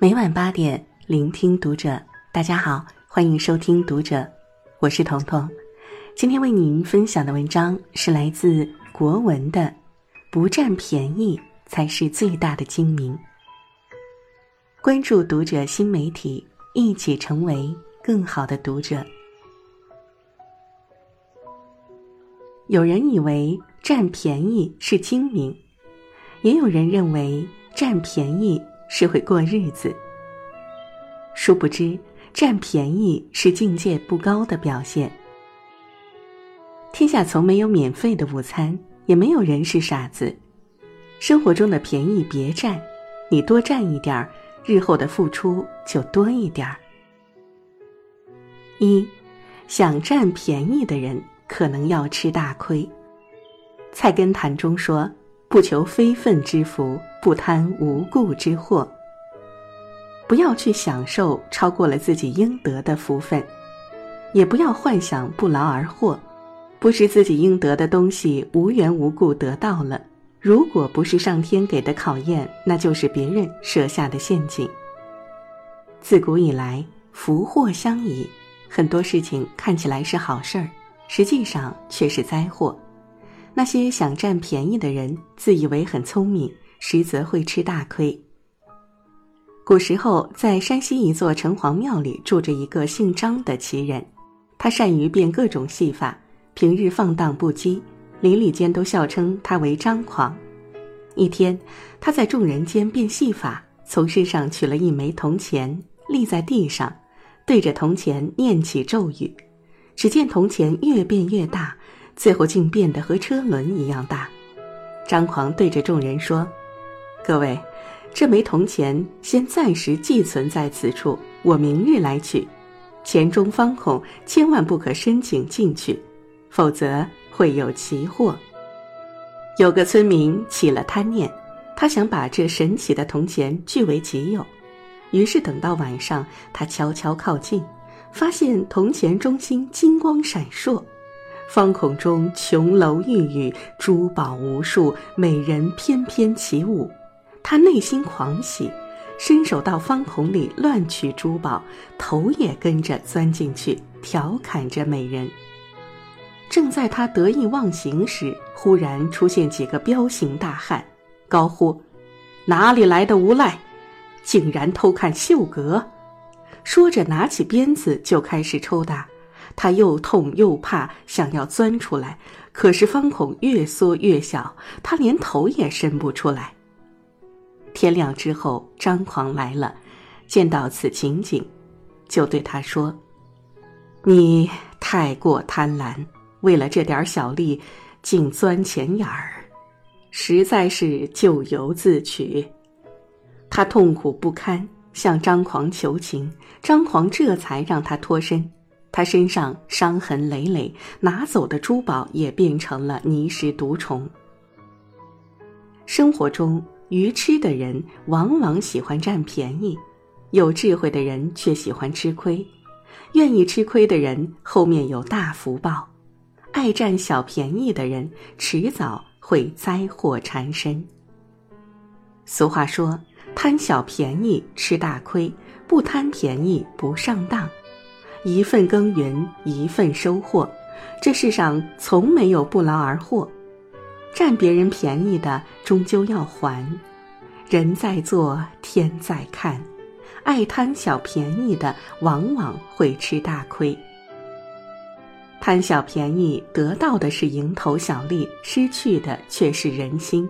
每晚八点，聆听读者。大家好，欢迎收听读者，我是彤彤。今天为您分享的文章是来自国文的《不占便宜才是最大的精明》。关注读者新媒体，一起成为更好的读者。有人以为占便宜是精明，也有人认为占便宜。是会过日子，殊不知占便宜是境界不高的表现。天下从没有免费的午餐，也没有人是傻子。生活中的便宜别占，你多占一点儿，日后的付出就多一点儿。一，想占便宜的人可能要吃大亏。《菜根谭》中说。不求非分之福，不贪无故之祸。不要去享受超过了自己应得的福分，也不要幻想不劳而获，不是自己应得的东西无缘无故得到了。如果不是上天给的考验，那就是别人设下的陷阱。自古以来，福祸相倚，很多事情看起来是好事儿，实际上却是灾祸。那些想占便宜的人，自以为很聪明，实则会吃大亏。古时候，在山西一座城隍庙里住着一个姓张的奇人，他善于变各种戏法，平日放荡不羁，邻里间都笑称他为张狂。一天，他在众人间变戏法，从身上取了一枚铜钱，立在地上，对着铜钱念起咒语，只见铜钱越变越大。最后竟变得和车轮一样大。张狂对着众人说：“各位，这枚铜钱先暂时寄存在此处，我明日来取。钱中方孔千万不可深井进去，否则会有奇祸。”有个村民起了贪念，他想把这神奇的铜钱据为己有。于是等到晚上，他悄悄靠近，发现铜钱中心金光闪烁。方孔中琼楼玉宇，珠宝无数，美人翩翩起舞。他内心狂喜，伸手到方孔里乱取珠宝，头也跟着钻进去，调侃着美人。正在他得意忘形时，忽然出现几个彪形大汉，高呼：“哪里来的无赖，竟然偷看绣阁！”说着，拿起鞭子就开始抽打。他又痛又怕，想要钻出来，可是方孔越缩越小，他连头也伸不出来。天亮之后，张狂来了，见到此情景，就对他说：“你太过贪婪，为了这点小利，竟钻钱眼儿，实在是咎由自取。”他痛苦不堪，向张狂求情，张狂这才让他脱身。他身上伤痕累累，拿走的珠宝也变成了泥石毒虫。生活中，愚痴的人往往喜欢占便宜，有智慧的人却喜欢吃亏。愿意吃亏的人后面有大福报，爱占小便宜的人迟早会灾祸缠身。俗话说：“贪小便宜吃大亏，不贪便宜不上当。”一份耕耘一份收获，这世上从没有不劳而获。占别人便宜的终究要还，人在做天在看，爱贪小便宜的往往会吃大亏。贪小便宜得到的是蝇头小利，失去的却是人心。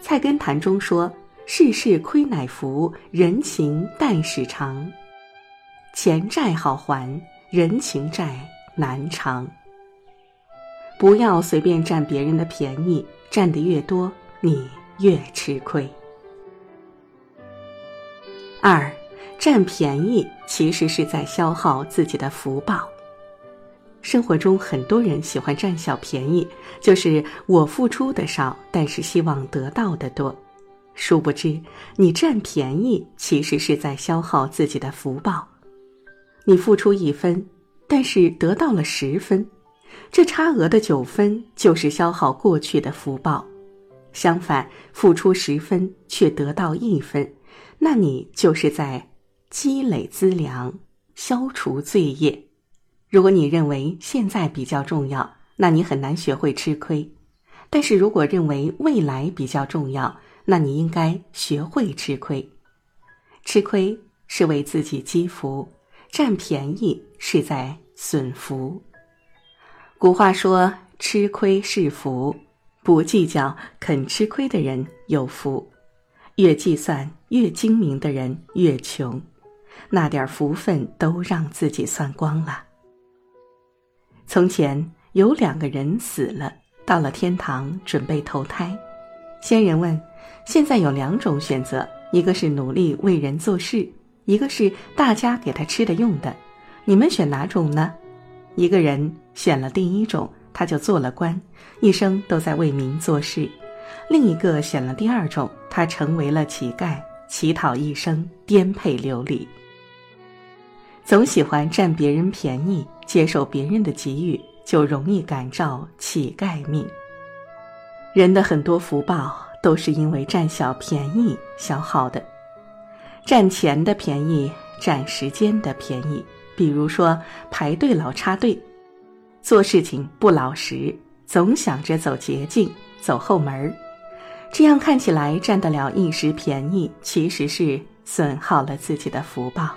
菜根谭中说：“世事亏乃福，人情淡使长。”钱债好还，人情债难偿。不要随便占别人的便宜，占的越多，你越吃亏。二，占便宜其实是在消耗自己的福报。生活中很多人喜欢占小便宜，就是我付出的少，但是希望得到的多。殊不知，你占便宜其实是在消耗自己的福报。你付出一分，但是得到了十分，这差额的九分就是消耗过去的福报；相反，付出十分却得到一分，那你就是在积累资粮，消除罪业。如果你认为现在比较重要，那你很难学会吃亏；但是如果认为未来比较重要，那你应该学会吃亏。吃亏是为自己积福，占便宜是在损福。古话说：“吃亏是福，不计较肯吃亏的人有福；越计算越精明的人越穷。”那点福分都让自己算光了。从前有两个人死了，到了天堂准备投胎。仙人问：“现在有两种选择，一个是努力为人做事，一个是大家给他吃的用的，你们选哪种呢？”一个人选了第一种，他就做了官，一生都在为民做事；另一个选了第二种，他成为了乞丐，乞讨一生，颠沛流离。总喜欢占别人便宜，接受别人的给予，就容易感召乞丐命。人的很多福报都是因为占小便宜消耗的，占钱的便宜，占时间的便宜。比如说排队老插队，做事情不老实，总想着走捷径、走后门儿，这样看起来占得了一时便宜，其实是损耗了自己的福报。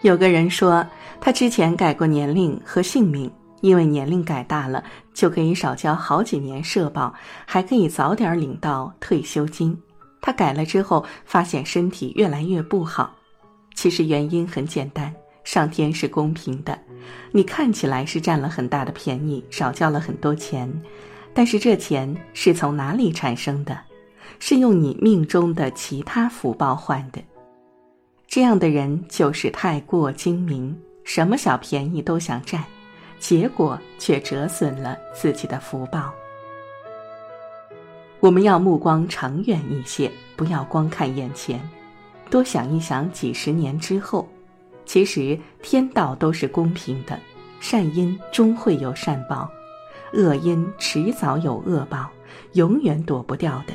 有个人说，他之前改过年龄和姓名，因为年龄改大了，就可以少交好几年社保，还可以早点领到退休金。他改了之后，发现身体越来越不好。其实原因很简单，上天是公平的，你看起来是占了很大的便宜，少交了很多钱，但是这钱是从哪里产生的？是用你命中的其他福报换的。这样的人就是太过精明，什么小便宜都想占，结果却折损了自己的福报。我们要目光长远一些，不要光看眼前，多想一想几十年之后。其实天道都是公平的，善因终会有善报，恶因迟早有恶报，永远躲不掉的。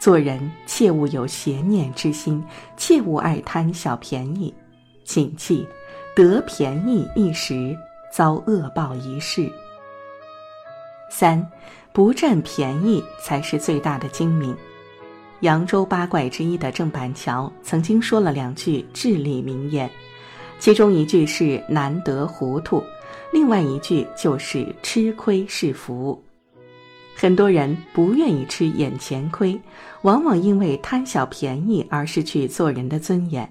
做人切勿有邪念之心，切勿爱贪小便宜。谨记，得便宜一时，遭恶报一世。三，不占便宜才是最大的精明。扬州八怪之一的郑板桥曾经说了两句至理名言，其中一句是“难得糊涂”，另外一句就是“吃亏是福”。很多人不愿意吃眼前亏，往往因为贪小便宜而失去做人的尊严。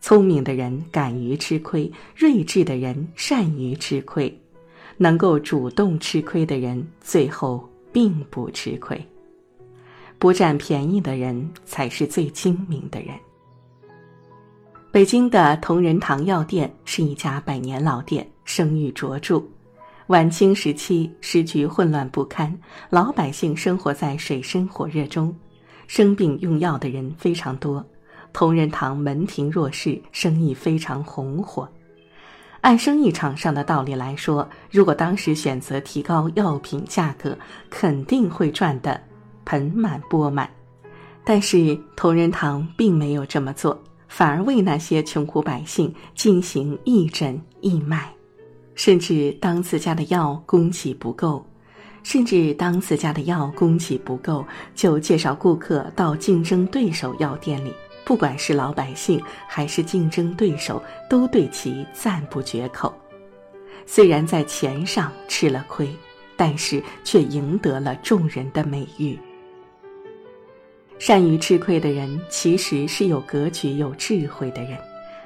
聪明的人敢于吃亏，睿智的人善于吃亏，能够主动吃亏的人最后并不吃亏。不占便宜的人才是最精明的人。北京的同仁堂药店是一家百年老店，声誉卓著。晚清时期，时局混乱不堪，老百姓生活在水深火热中，生病用药的人非常多。同仁堂门庭若市，生意非常红火。按生意场上的道理来说，如果当时选择提高药品价格，肯定会赚得盆满钵满。但是同仁堂并没有这么做，反而为那些穷苦百姓进行义诊义卖。甚至当自家的药供给不够，甚至当自家的药供给不够，就介绍顾客到竞争对手药店里。不管是老百姓还是竞争对手，都对其赞不绝口。虽然在钱上吃了亏，但是却赢得了众人的美誉。善于吃亏的人，其实是有格局、有智慧的人。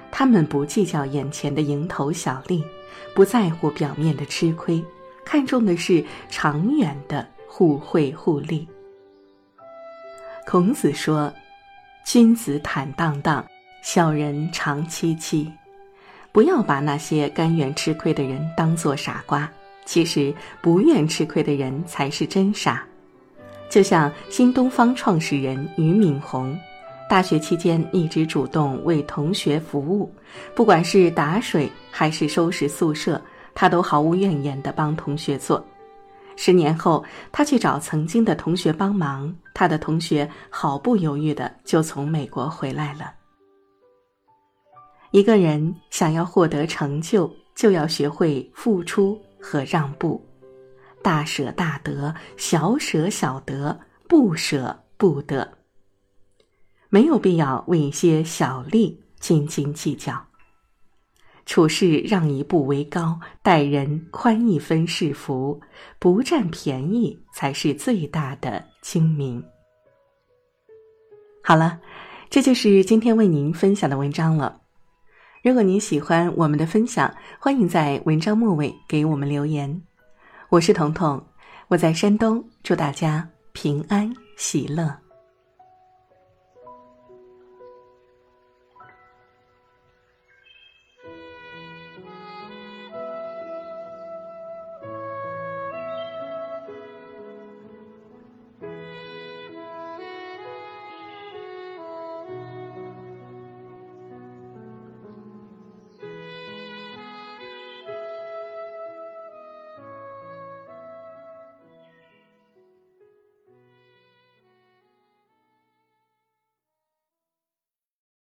他们不计较眼前的蝇头小利，不在乎表面的吃亏，看重的是长远的互惠互利。孔子说：“君子坦荡荡，小人长戚戚。”不要把那些甘愿吃亏的人当做傻瓜，其实不愿吃亏的人才是真傻。就像新东方创始人俞敏洪。大学期间一直主动为同学服务，不管是打水还是收拾宿舍，他都毫无怨言地帮同学做。十年后，他去找曾经的同学帮忙，他的同学毫不犹豫的就从美国回来了。一个人想要获得成就，就要学会付出和让步，大舍大得，小舍小得，不舍不得。没有必要为一些小利斤斤计较。处事让一步为高，待人宽一分是福，不占便宜才是最大的精明。好了，这就是今天为您分享的文章了。如果您喜欢我们的分享，欢迎在文章末尾给我们留言。我是彤彤，我在山东，祝大家平安喜乐。